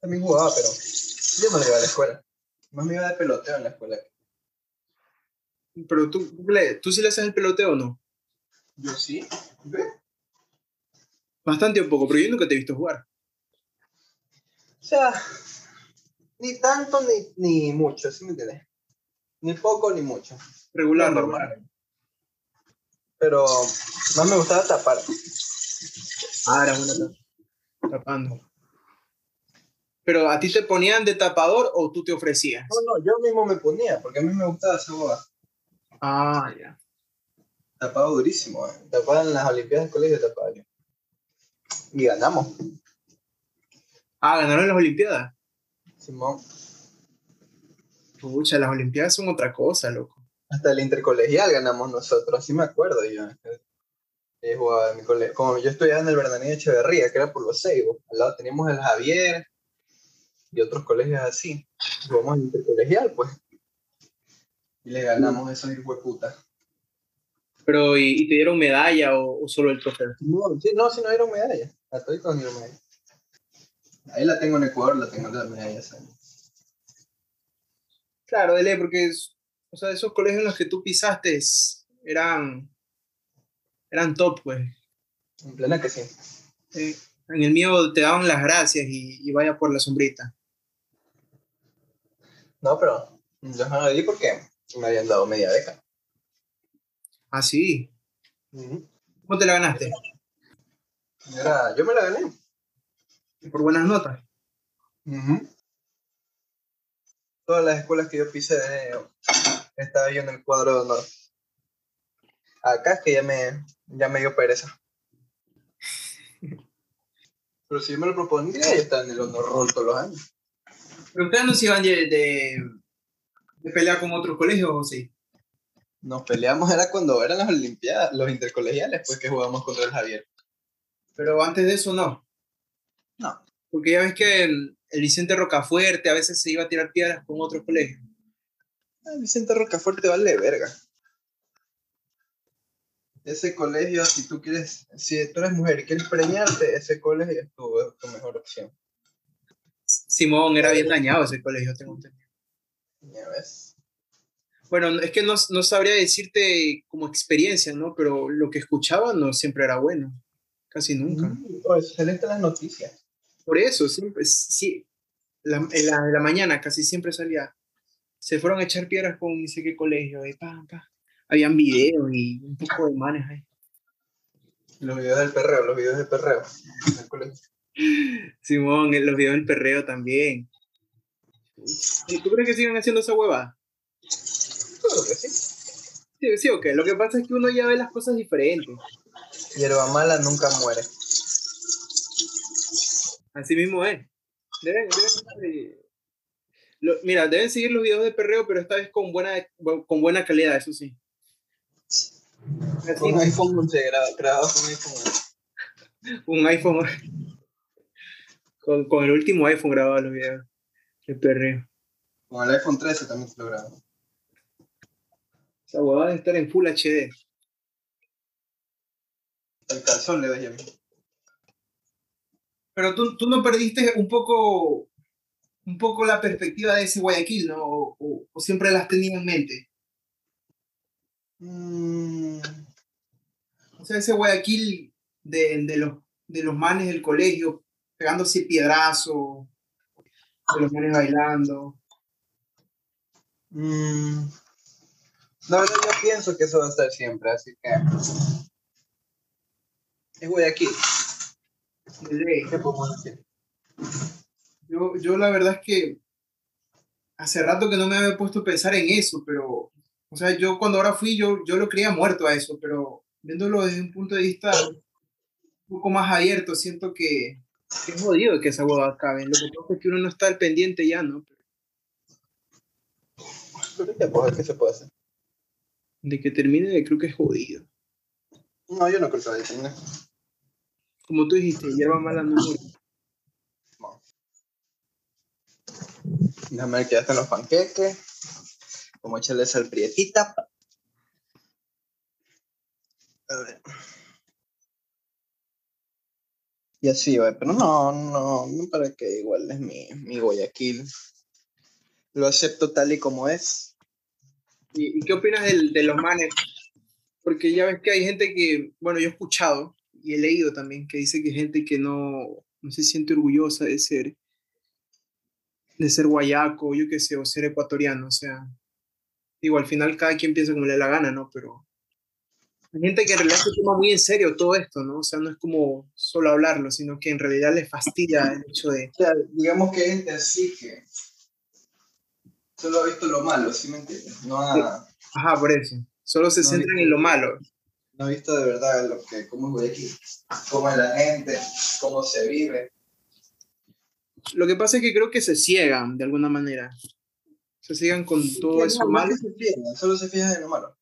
También jugaba, pero yo no le iba a la escuela. Más me iba de peloteo en la escuela. Pero tú, ¿tú sí le haces el peloteo o no? Yo sí. ¿Ve? Bastante o poco, pero yo nunca te he visto jugar. O sea, ni tanto ni, ni mucho, ¿sí me entiendes? Ni poco ni mucho. Regular, No, normal. Pero más me gustaba tapar. Ah, era una tap- tapando. Pero a ti te ponían de tapador o tú te ofrecías. No, no, yo mismo me ponía, porque a mí me gustaba esa boda. Ah, ya. Tapaba durísimo, eh. Tapaba en las Olimpiadas del colegio, tapaba yo. Y ganamos, Ah, ganaron las Olimpiadas. Simón. Pucha, las Olimpiadas son otra cosa, loco. Hasta el intercolegial ganamos nosotros, así me acuerdo yo. Yo jugaba en mi colegio. Como yo estudiaba en el Bernardino Echeverría, que era por los Seibos. Al lado teníamos el Javier y otros colegios así. Jugamos en intercolegial, pues. Y le ganamos a esos hijueputas. Pero, ¿y, y te dieron medalla o, o solo el trofeo? No, sí, no, si no dieron medalla. A todos dieron medalla. Ahí la tengo en Ecuador, la tengo la medalla. ¿sabes? Claro, Dele, porque es- o sea, esos colegios en los que tú pisaste eran, eran top, pues. En plena que sí. Eh, en el mío te daban las gracias y, y vaya por la sombrita. No, pero yo no di porque me habían dado media beca. Ah, sí. ¿Cómo te la ganaste? Era, yo me la gané. Por buenas notas. Todas las escuelas que yo pisé estaba yo en el cuadro de honor. Acá es que ya me, ya me dio pereza. Pero si yo me lo propondría, yo estaba en el honor roll todos los años. ¿Pero ustedes no se iban de, de, de pelear con otros colegios o sí? Nos peleamos era cuando eran las olimpiadas, los intercolegiales, pues que jugábamos contra el Javier. Pero antes de eso no. No. Porque ya ves que el, el Vicente Rocafuerte a veces se iba a tirar piedras con otros colegios. Ah, Vicente Rocafuerte vale verga. Ese colegio, si tú quieres, si tú eres mujer y quieres preñarte, ese colegio es tu, es tu mejor opción. Simón era bien dañado ese colegio, tengo entendido. Ya ves. Bueno, es que no, no sabría decirte como experiencia, ¿no? Pero lo que escuchaba no siempre era bueno. Casi nunca. Mm, excelente las noticias. Por eso, siempre, sí, la, en la, en la mañana casi siempre salía. Se fueron a echar piedras con ni sé qué colegio, y pam, pam. Habían videos y un poco de manes ahí. Los videos del perreo, los videos del perreo. del colegio. Simón, los videos del perreo también. ¿Y tú crees que siguen haciendo esa hueva? Claro que sí. Sí, sí, ok. Lo que pasa es que uno ya ve las cosas diferentes. Hierba mala nunca muere. Así mismo es. Deben, deben, lo- mira, deben seguir los videos de perreo, pero esta vez con buena, con buena calidad, eso sí. Así, Con iPhone 11 grabado, grabado con iPhone 11. un iPhone. Con, con el último iPhone grababa los videos de perreo. Con el iPhone 13 también se lo grabo. Esa huevada de estar en Full HD. El calzón le doy a mí. Pero tú, tú no perdiste un poco, un poco la perspectiva de ese Guayaquil, ¿no? O, o- o siempre las tenías en mente. Mm, O sea, ese Guayaquil de, de, los, de los manes del colegio, pegándose piedrazo, de los manes bailando. mm, la verdad yo pienso que eso va a estar siempre, así que... Es Guayaquil. Yo, yo la verdad es que hace rato que no me había puesto a pensar en eso, pero, o sea, yo cuando ahora fui, yo, yo lo creía muerto a eso, pero viéndolo desde un punto de vista un poco más abierto, siento que, Qué jodido que esa hueva acabe. Lo que pasa es que uno no está al pendiente ya, ¿no? ¿qué se puede hacer? De que termine, creo que es jodido. No, yo no creo que terminar. Como tú dijiste, hierba mala no muere. Déjame ver que ya están los panqueques. Como echarle sal prietita. A ver. Y así, pero no, no, no para que igual es mi, mi Guayaquil. Lo acepto tal y como es. ¿Y, y qué opinas del- de los manes? Porque ya ves que hay gente que, bueno, yo he escuchado y he leído también que dice que hay gente que no, no se siente orgullosa de ser, de ser guayaco, yo qué sé, o ser ecuatoriano, o sea, digo, al final cada quien piensa como le da la gana, ¿no? Pero hay gente que en realidad se toma muy en serio todo esto, ¿no? O sea, no es como solo hablarlo, sino que en realidad les fastidia el hecho de, O sea, digamos que gente así que solo ha visto lo malo, ¿sí me entiendes? No ha, ajá, por eso, solo se No, centran en lo malo. No ha visto de verdad lo que, cómo es Guayaquil, cómo es la gente, cómo se vive. Lo que pasa es que creo que se ciegan de alguna manera. Se ciegan con todo Que eso malo. se fijan, solo se fijan en lo malo.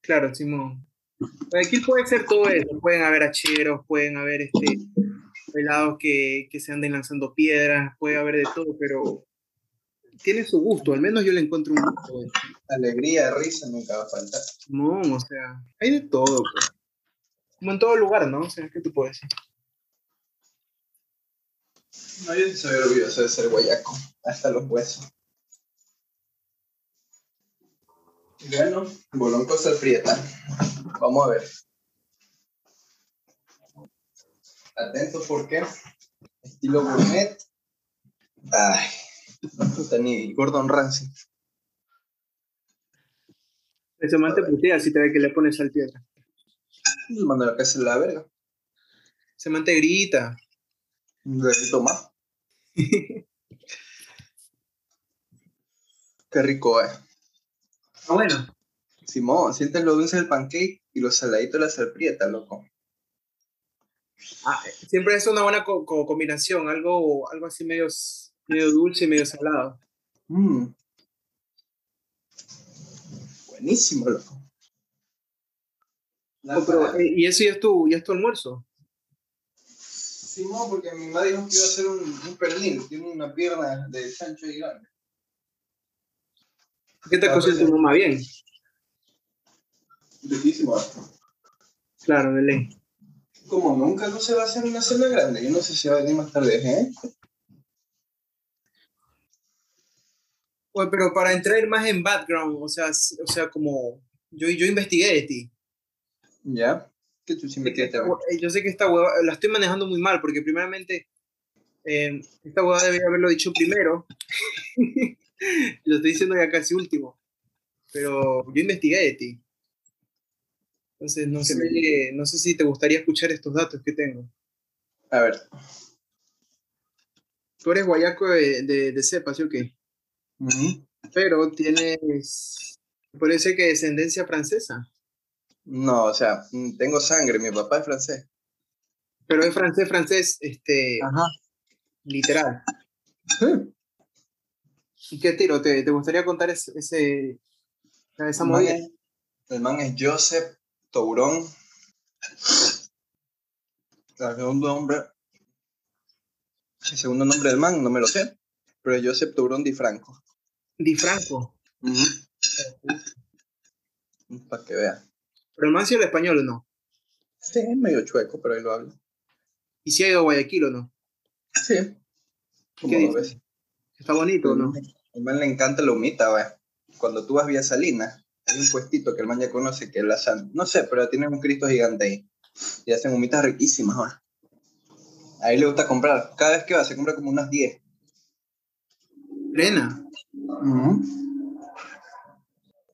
Claro, Simón. Aquí puede ser todo eso. Pueden haber hacheros, pueden haber este, pelados que, que se anden lanzando piedras, puede haber de todo, pero tiene su gusto. Al menos yo le encuentro un gusto. Alegría, risa nunca va a faltar. Simón, o sea, hay de todo. pues. Como en todo lugar, ¿no? O sea, ¿qué te puedo decir? No, yo sí soy orgulloso de ser guayaco, hasta los huesos. Bueno, bolón con sal prieta. Vamos a ver. Atentos porque estilo gourmet. Ay, puta, ni Gordon Ramsay. Ese man te putea si te ve que le pones al piedra. Le mando a que se la verga. Ese man te grita. Le toma. <laughs> Qué rico, eh. Ah, bueno. Simón, sientes lo dulce del pancake y lo saladito de la sal prieta, loco. Ah, siempre es una buena co- co- combinación. Algo, algo así medio, medio dulce y medio salado. Mm. Buenísimo, loco. Oh, pero, eh, ¿Y eso ya es tu, ya es tu almuerzo? Simón, porque mi mamá dijo que iba a hacer un, un pernil, tiene una pierna de Sancho y grande. ¿Qué te Ah, cocina pues, tu mamá bien? Riquísimo. Claro, de ley. Como nunca no se va a hacer una cena grande, yo no sé si va a venir más tarde, ¿eh? Oye, pero para entrar más en background, o sea, o sea, como yo, yo investigué de ti. ¿Ya? ¿Qué tú sí hue- eh, Yo sé que esta hueva la estoy manejando muy mal, porque primeramente eh, esta hueva debería haberlo dicho primero. <laughs> Lo estoy diciendo ya casi último. Pero yo investigué de ti. Entonces, no Sí. sé, no sé si te gustaría escuchar estos datos que tengo. A ver. Tú eres guayaco de, de, de cepa, ¿sí o qué? Pero tienes, parece que descendencia francesa. No, o sea, mm, tengo sangre, mi papá es francés. Pero es francés, francés, este, Ajá. literal. ¿Y qué tiro? ¿Te, te gustaría contar ese, ese- esa El man movida? es- El man es Joseph Tourón. El segundo nombre. El segundo nombre del man, no me lo sé. Pero es Joseph Tourón Di Franco. Di Franco. Para que vea. Pero el habla español o no. Sí, es medio chueco, pero ahí lo hablo. ¿Y si ha ido a Guayaquil o no? Sí. ¿Qué dice? ves. ¿Está bonito o no? Al man le encanta la humita, vaya. Cuando tú vas vía Salinas, hay un puestito que el man ya conoce que es la San. No sé, pero tiene un Cristo gigante ahí. Y hacen humitas riquísimas, va. Ahí le gusta comprar. Cada vez que va, se compra como unas 10. Plena.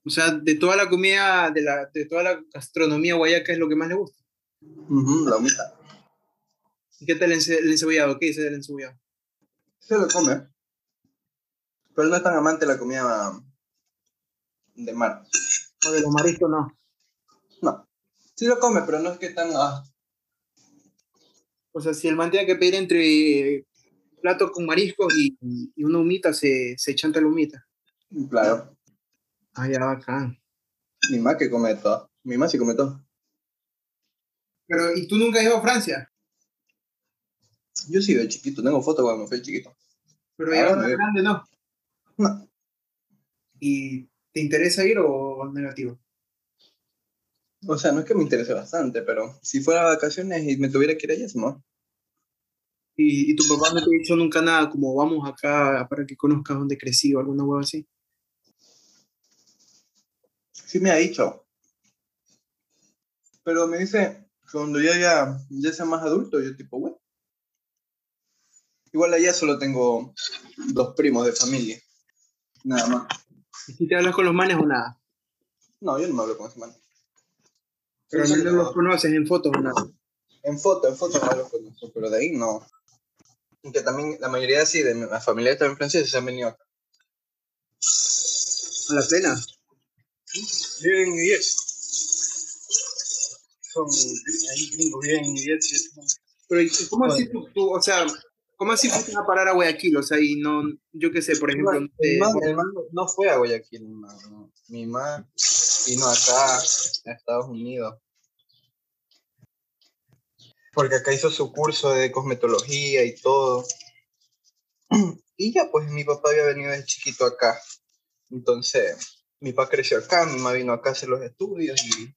O sea, de toda la comida, de, la, de toda la gastronomía guayaca es lo que más le gusta. Ujú, la humita. ¿Y qué tal el, el encebollado? ¿Qué dice del encebollado? Se lo come. Pero él no es tan amante de la comida de mar. O de los mariscos no. No. Sí lo come, pero no es que tan... ah. O sea, si el man tiene que pedir entre plato con mariscos y, y una humita, se, se chanta la humita. Claro. Ah, ya, bacán. Mi mamá que come todo. Mi mamá sí come todo. Pero, ¿y tú nunca has ido a Francia? Yo sí de chiquito, tengo fotos cuando me fui chiquito. Pero Ah, ya más yo- grande, ¿no? No. ¿Y te interesa ir o negativo? O sea, no es que me interese bastante, pero si fuera vacaciones y me tuviera que ir allá, ¿no? ¿Y, y tu papá no te ha dicho nunca nada como vamos acá para que conozcas dónde crecí o alguna hueá así? Sí me ha dicho. Pero me dice, cuando yo ya, ya sea más adulto, yo tipo, bueno. Igual allá solo tengo dos primos de familia. Nada más. ¿Y si te hablas con los manes o nada? No, yo no me hablo con ese man. Pero no. los conoces en fotos o nada. En foto, en foto no los conozco, pero de ahí no. Que también la mayoría así de la familia también francesa se han venido acá. ¿A la plena? Viven en Yes. Son ahí gringos, viven en Yes. Pero ¿y ¿cómo así tú, tú- o sea, cómo así fuiste a parar a Guayaquil? O sea, y no, yo qué sé, por ejemplo, no Mi sé, mamá, mi mamá no fue a Guayaquil, mi mamá. no. Mi mamá vino acá, a Estados Unidos. Porque acá hizo su curso de cosmetología y todo. <clears throat> Y ya, pues mi papá había venido de chiquito acá. Entonces, mi papá creció acá, mi mamá vino acá a hacer los estudios y,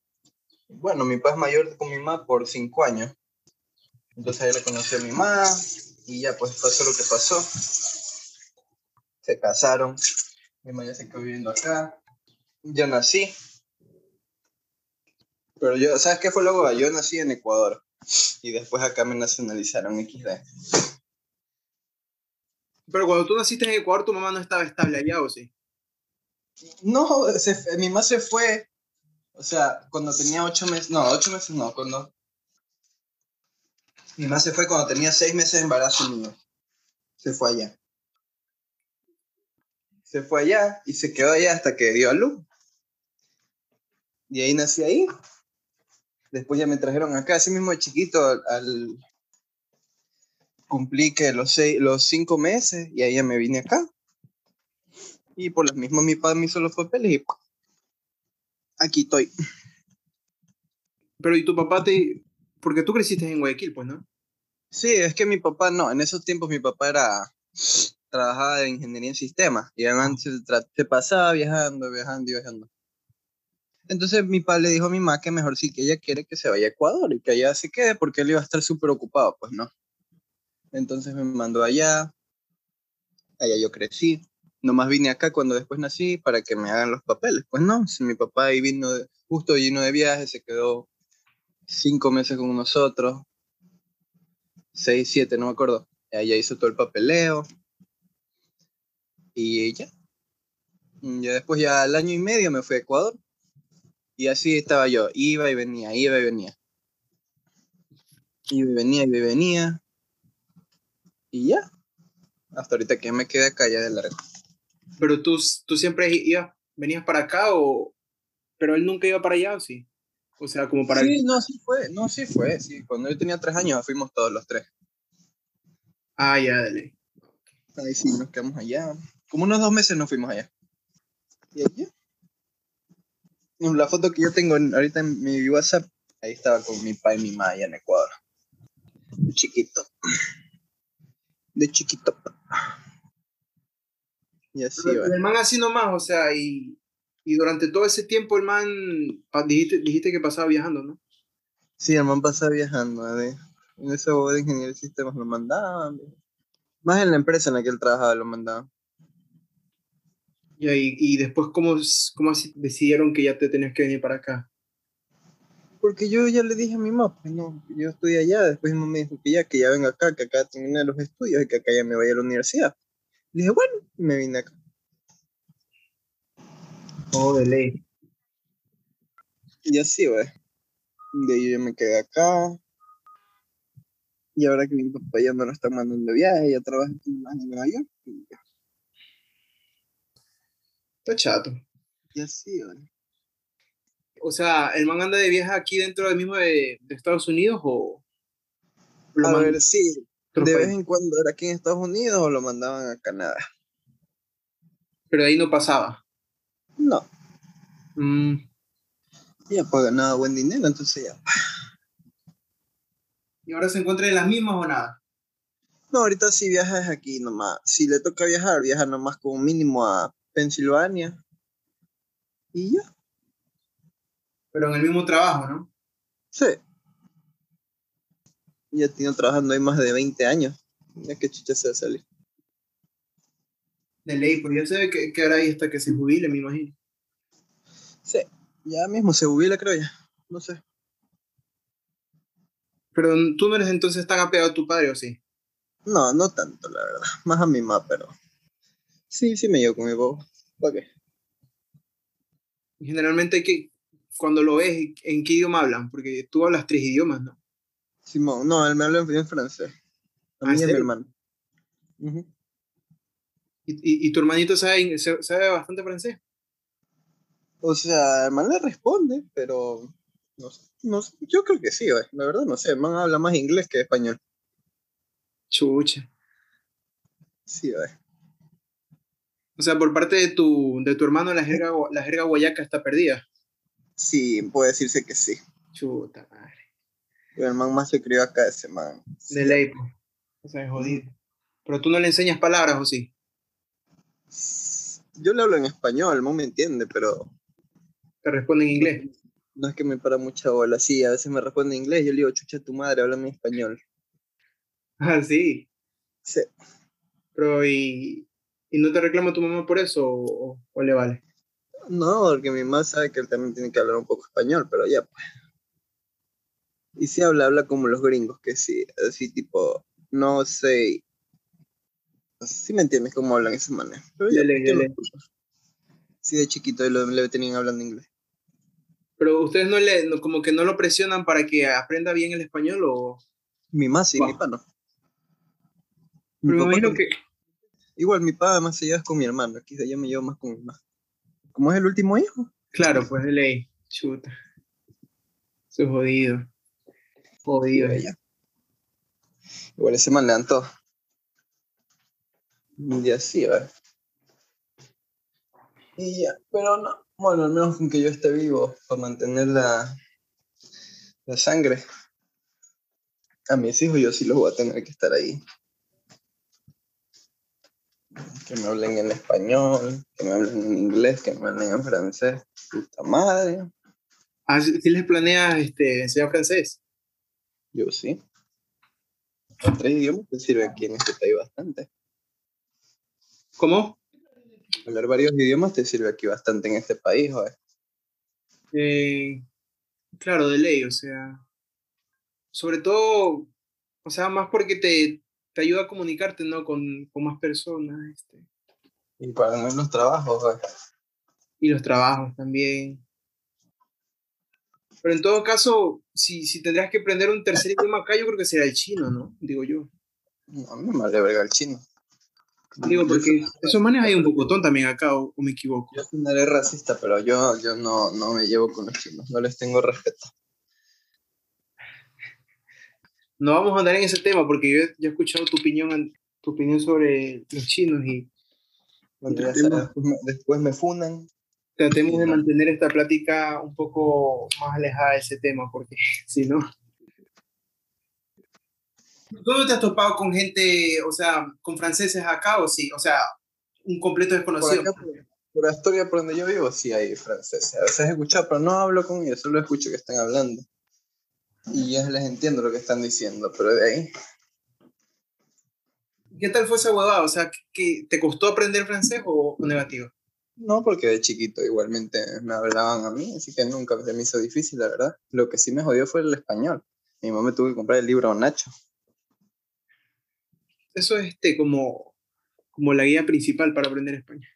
bueno, mi papá es mayor con mi mamá por cinco años. Entonces ahí le conocí a mi mamá y ya, pues pasó lo que pasó. Se casaron, mi mamá ya se quedó viviendo acá. Yo nací. Pero yo, ¿sabes qué fue luego? Yo nací en Ecuador y después acá me nacionalizaron XD. pero cuando tú naciste en Ecuador, tu mamá no estaba estable allá, ¿o sí? No, se mi mamá se fue, o sea, cuando tenía ocho meses, no, ocho meses no, cuando... Mi mamá se fue cuando tenía seis meses de embarazo mío. Se fue allá. Se fue allá y se quedó allá hasta que dio a luz. Y ahí nací ahí. Después ya me trajeron acá, así mismo de chiquito, al... al- Cumplí que los, seis, los cinco meses y ahí ya me vine acá. Y por lo mismo mi padre me hizo los papeles y ¡pum! aquí estoy. Pero ¿y tu papá te...? Porque tú creciste en Guayaquil, pues, ¿no? Sí, es que mi papá no, en esos tiempos mi papá era, trabajaba en ingeniería en sistemas y además se, se pasaba viajando, viajando y viajando. Entonces mi papá le dijo a mi mamá que mejor sí que ella quiere que se vaya a Ecuador y que allá se quede porque él iba a estar súper ocupado, pues no. Entonces me mandó allá, allá yo crecí, nomás vine acá cuando después nací para que me hagan los papeles. Pues no, si mi papá ahí vino, de- justo vino de viaje, se quedó cinco meses con nosotros, seis, siete, no me acuerdo. Ella hizo todo el papeleo y ya. Ya después, ya al año y medio me fui a Ecuador y así estaba yo, iba y venía, iba y venía. Iba y venía, iba y venía. Y ya. Hasta ahorita que me quedé acá ya de largo. Pero tú, tú siempre ibas, venías para acá o... Pero él nunca iba para allá, ¿o sí? O sea, como para... Sí, no, sí fue, no, sí fue, sí. Cuando yo tenía tres años fuimos todos los tres. Ah, ya, dale. Ahí sí, nos quedamos allá. Como unos dos meses nos fuimos allá. Y ya. La foto que yo tengo en- ahorita en mi WhatsApp, ahí estaba con mi papá y mi mamá allá en Ecuador. De chiquito. De chiquito. Y así Pero va. el man así nomás, o sea, y, y durante todo ese tiempo el man, dijiste, dijiste que pasaba viajando, ¿no? Sí, el man pasaba viajando. ¿eh? En esa boda de ingeniería de sistemas lo mandaban. Más en la empresa en la que él trabajaba lo mandaban. Y, ahí- y después, ¿cómo, ¿cómo así decidieron que ya te tenías que venir para acá? Porque yo ya le dije a mi mamá, pues no, yo estoy allá, después mi mamá me dijo que ya, que ya venga acá, que acá termine los estudios y que acá ya me vaya a la universidad. Le dije, bueno, y me vine acá. Oh, de ley. Y así, güey. De ahí yo me quedé acá. Y ahora que mi papá ya me lo está mandando de viaje, ya trabaja en Nueva York. Y, ya. Está chato. y así, güey. O sea, ¿el man anda de viaje aquí dentro del mismo de, de Estados Unidos o...? Lo A ver, sí, de vez en cuando era aquí en Estados Unidos o lo mandaban a Canadá. Pero de ahí no pasaba. No, Mm, ya pues ganaba buen dinero, entonces ya. ¿Y ahora se encuentra en las mismas o nada? No, ahorita sí viajas aquí nomás. Si le toca viajar, viaja nomás como mínimo a Pensilvania. Y ya. Pero en el mismo trabajo, ¿no? Sí. Ya tiene trabajando ahí más de 20 años. Ya que chucha se va a salir. De ley, pues ya sé que, que ahora ahí hasta que se jubile, me imagino. Sí. Ya mismo se jubila, creo ya. No sé. Pero tú no eres entonces tan apegado a tu padre, ¿o sí? No, no tanto, la verdad. Más a mi mamá, pero. Sí, sí me llevo con mi papá. ¿Para qué? Generalmente, que cuando lo ves, ¿en qué idioma hablan? Porque tú hablas tres idiomas, ¿no? Simón, no, él me habla en francés. A ¿Ah, mí y a mi hermano. Y, y, y tu hermanito sabe, sabe bastante francés. O sea, el man le responde, pero. No sé. No. Yo creo que sí. La verdad, no sé. El man habla más inglés que español. Chucha. Sí, güey. O sea, por parte de tu, de tu hermano, la jerga, la jerga guayaca está perdida. Sí, puede decirse que sí. Chuta madre. El man más se crió acá ese man. De ley. O sea, es jodido. Pero tú no le enseñas palabras, ¿o sí? Yo le hablo en español, el man me entiende, pero Te responde en inglés. no es que me para mucha bola. Sí, a veces me responde en inglés. Yo le digo, chucha tu madre, háblame en español. <laughs> Ah, sí. Sí. Pero, ¿y, y no te reclama tu mamá por eso o, o le vale? No, porque mi mamá sabe que él también tiene que hablar un poco español, pero ya, pues. Y si habla, habla como los gringos, que sí, así tipo, no sé. Sí me entiendes cómo hablan esa manera. Pero ya, Dele, ¿qué lo dele. Sí, de chiquito lo, le tenían hablando inglés. Pero ustedes no le, no- como que no lo presionan para que aprenda bien el español o... Mi mamá sí, Wow. mi papá no. Mi Pero me papá imagino que... Igual mi papá además se lleva con mi hermano, quizá yo me llevo más con mi mamá. Como es el último hijo. Claro, pues de ley. Chuta. Es jodido. Jodido. Ya. Igual ese man le dan todo. Y así, ¿verdad? Y ya, pero no. Bueno, al menos con que yo esté vivo, para mantener la, la sangre. A mis hijos yo sí los voy a tener que estar ahí. Que me hablen en español, que me hablen en inglés, que me hablen en francés. Puta madre. Ah, ¿sí les planeas este, enseñar francés? Yo sí. Los tres idiomas te sirve aquí en este país bastante. ¿Cómo? Hablar varios idiomas te sirve aquí bastante en este país, joder. Eh, claro, de ley, o sea... Sobre todo, o sea, más porque te, te ayuda a comunicarte, ¿no? Con, con más personas, este, Y para ganar los trabajos, joder. y los trabajos también. Pero en todo caso, si, si tendrías que aprender un tercer idioma acá, yo creo que sería el chino, ¿no? Digo yo. No, a mí me vale verga el chino. Digo, porque soy- esos manes hay un pocotón también acá, o, o me equivoco. Yo sonaré racista, pero yo, yo no, no me llevo con los chinos. No les tengo respeto. No vamos a andar en ese tema, porque yo he- yo he escuchado tu opinión, tu opinión sobre los chinos y Tratemos- sabes, después, me, funan. tratemos de mantener esta plática un poco más alejada de ese tema, porque <laughs> si no... ¿Tú no te has topado con gente, o sea, con franceses acá o sí? O sea, un completo Por desconocido. acá, por, por Astoria, por donde yo vivo, sí hay franceses. A veces he escuchado, pero no hablo con ellos, solo escucho que están hablando. Y ya les entiendo lo que están diciendo, pero de ahí. ¿Qué tal fue esa huevada? O sea, ¿que ¿te costó aprender francés o, negativo? No, porque de chiquito igualmente me hablaban a mí, así que nunca se me hizo difícil, la verdad. Lo que sí me jodió fue el español. Mi mamá me tuvo que comprar el libro a Nacho. Eso es este, como, como la guía principal para aprender español.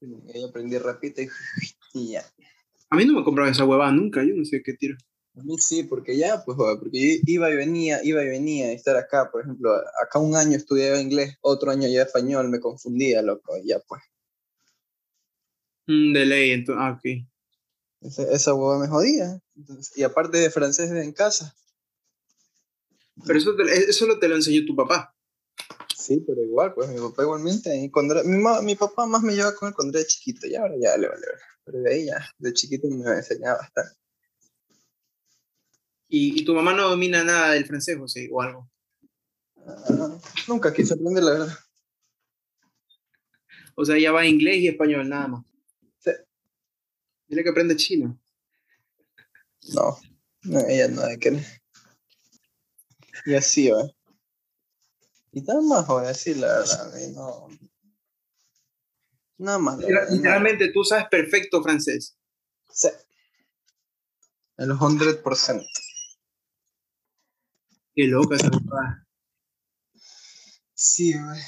Y ahí aprendí rapidito y, y ya. A mí no me compraron esa huevada nunca, yo no sé qué tiro. A mí sí, porque ya, pues, joder, porque yo iba y venía, iba y venía, y estar acá, por ejemplo, acá un año estudiaba inglés, otro año ya español, me confundía, loco, y ya, pues. Mm, de ley, entonces, ah, ok. Esa, esa hueva me jodía. Entonces, y aparte de francés en casa, Pero eso, te, eso lo te lo enseñó tu papá. Sí, pero igual, pues mi papá igualmente. Y cuando era- mi, ma- mi papá más me llevaba con él cuando era chiquito, y ahora ya le vale ver. Pero de ahí ya, de chiquito me enseñaba bastante. Y, y tu mamá no domina nada del francés, José, o algo. Ah, nunca quise aprender, la verdad. O sea, ella va inglés y español, nada más. Sí. Dile que aprende chino. No, no, ella no de querer. Y así, va. Y nada más, voy a decir la verdad, no. Nada más. verdad. Literalmente tú sabes perfecto francés. Sí. El 100%. Qué loca esa papá. Sí, güey.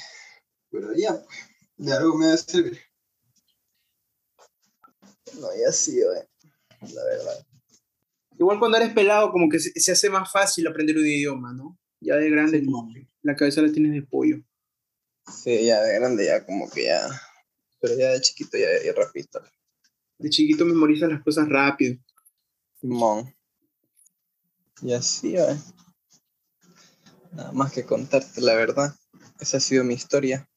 Pero ya, pues, de algo me debe servir. No, ya sí, güey. La verdad. Igual cuando eres pelado, como que se, se hace más fácil aprender un idioma, ¿no? Ya de grande, Sí, como que la cabeza la tienes de pollo. Sí, ya de grande, ya como que ya. Pero ya de chiquito ya, ya rapidito. De chiquito memorizas las cosas rápido. Simón. Y así, güey. Nada más que contarte la verdad. Esa ha sido mi historia.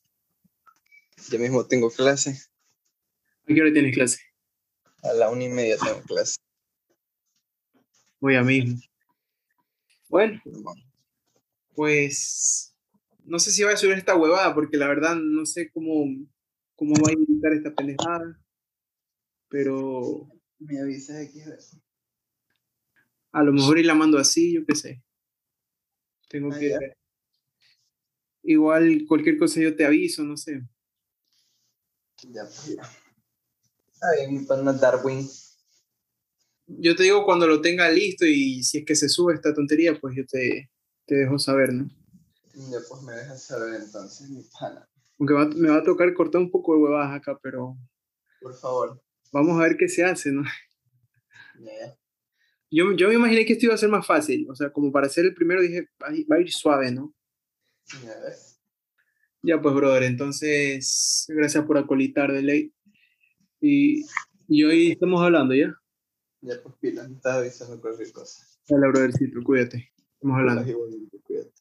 Ya mismo tengo clase. ¿A qué hora tienes clase? A la una y media tengo clase. Voy a mismo. Bueno, pues no sé si voy a subir esta huevada, porque la verdad no sé cómo, cómo va a editar esta pendejada. Pero Me avisas aquí. a lo mejor y la mando así, yo qué sé. Tengo Ah, que. ya. Igual cualquier cosa yo te aviso, no sé. Ya, pues ya. Ay, mi pana Darwin. Yo te digo cuando lo tenga listo y si es que se sube esta tontería, pues yo te, te dejo saber, ¿no? Ya, pues me dejas saber entonces, mi pana. Aunque va- me va a tocar cortar un poco de huevadas acá, pero Por favor. vamos a ver qué se hace, ¿no? Ya. Yo, yo me imaginé que esto iba a ser más fácil, o sea, como para ser el primero dije, va a ir- va a ir suave, ¿no? Ya. Ya pues, brother, entonces, gracias por acolitar de ley. Y, y hoy estamos hablando, ¿ya? Ya, pues pila. Estás avisando cualquier cosa. Dale, brothercito, cuídate. Estamos hablando. Cuídate.